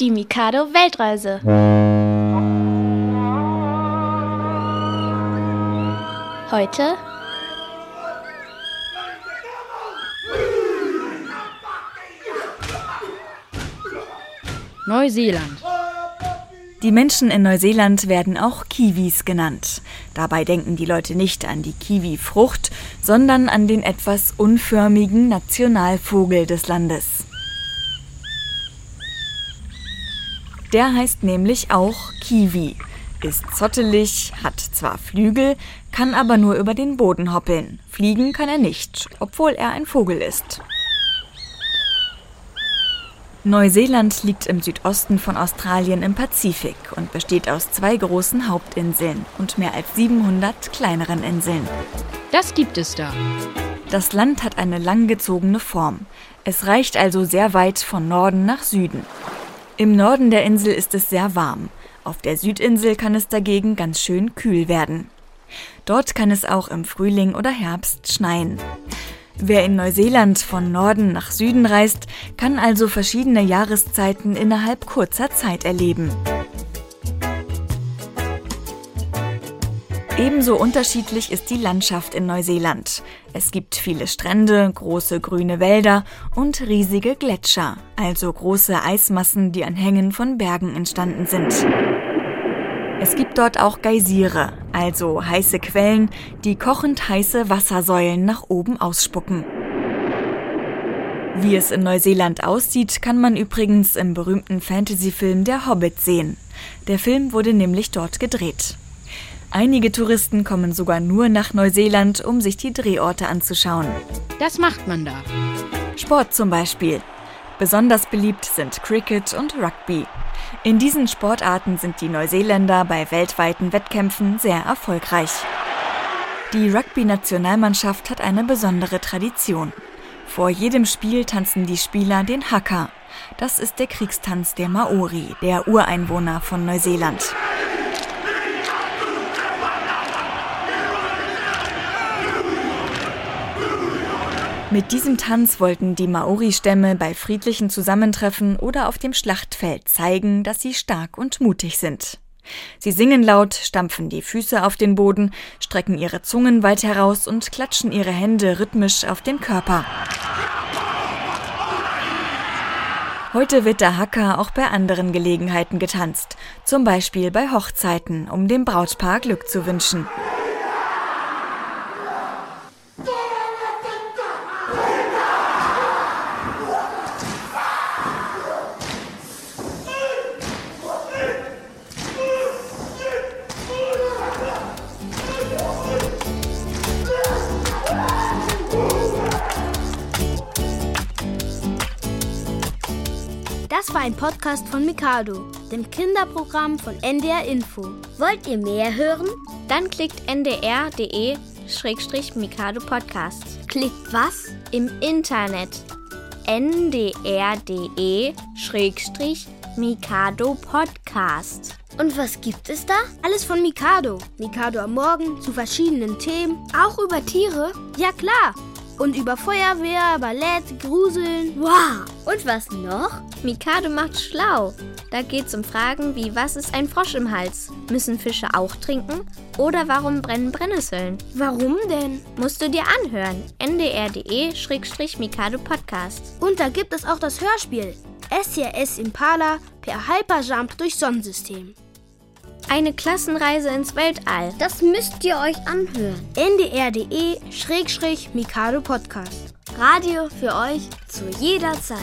Die Mikado Weltreise. Heute Neuseeland. Die Menschen in Neuseeland werden auch Kiwis genannt. Dabei denken die Leute nicht an die Kiwi-Frucht, sondern an den etwas unförmigen Nationalvogel des Landes. Der heißt nämlich auch Kiwi, ist zottelig, hat zwar Flügel, kann aber nur über den Boden hoppeln. Fliegen kann er nicht, obwohl er ein Vogel ist. Neuseeland liegt im Südosten von Australien im Pazifik und besteht aus zwei großen Hauptinseln und mehr als 700 kleineren Inseln. Das gibt es da. Das Land hat eine langgezogene Form. Es reicht also sehr weit von Norden nach Süden. Im Norden der Insel ist es sehr warm. Auf der Südinsel kann es dagegen ganz schön kühl werden. Dort kann es auch im Frühling oder Herbst schneien. Wer in Neuseeland von Norden nach Süden reist, kann also verschiedene Jahreszeiten innerhalb kurzer Zeit erleben. Ebenso unterschiedlich ist die Landschaft in Neuseeland. Es gibt viele Strände, große grüne Wälder und riesige Gletscher, also große Eismassen, die an Hängen von Bergen entstanden sind. Es gibt dort auch Geysire, also heiße Quellen, die kochend heiße Wassersäulen nach oben ausspucken. Wie es in Neuseeland aussieht, kann man übrigens im berühmten Fantasyfilm Der Hobbit sehen. Der Film wurde nämlich dort gedreht. Einige Touristen kommen sogar nur nach Neuseeland, um sich die Drehorte anzuschauen. Das macht man da. Sport zum Beispiel. Besonders beliebt sind Cricket und Rugby. In diesen Sportarten sind die Neuseeländer bei weltweiten Wettkämpfen sehr erfolgreich. Die Rugby-Nationalmannschaft hat eine besondere Tradition. Vor jedem Spiel tanzen die Spieler den Haka. Das ist der Kriegstanz der Maori, der Ureinwohner von Neuseeland. Mit diesem Tanz wollten die Maori-Stämme bei friedlichen Zusammentreffen oder auf dem Schlachtfeld zeigen, dass sie stark und mutig sind. Sie singen laut, stampfen die Füße auf den Boden, strecken ihre Zungen weit heraus und klatschen ihre Hände rhythmisch auf den Körper. Heute wird der Haka auch bei anderen Gelegenheiten getanzt, zum Beispiel bei Hochzeiten, um dem Brautpaar Glück zu wünschen. Das war ein Podcast von Mikado, dem Kinderprogramm von NDR Info. Wollt ihr mehr hören? Dann klickt ndr.de-mikado Podcast. Klickt was? Im Internet ndr.de-mikado Podcast. Und was gibt es da? Alles von Mikado. Mikado am Morgen zu verschiedenen Themen. Auch über Tiere? Ja klar. Und über Feuerwehr, Ballett, Gruseln. Wow! Und was noch? Mikado macht schlau. Da geht's um Fragen wie, was ist ein Frosch im Hals? Müssen Fische auch trinken? Oder warum brennen Brennnesseln? Warum denn? Musst du dir anhören. ndr.de-mikado Podcast. Und da gibt es auch das Hörspiel. SCS Impala per Hyperjump durch Sonnensystem. Eine Klassenreise ins Weltall. Das müsst ihr euch anhören. ndr.de-mikado Podcast. Radio für euch zu jeder Zeit.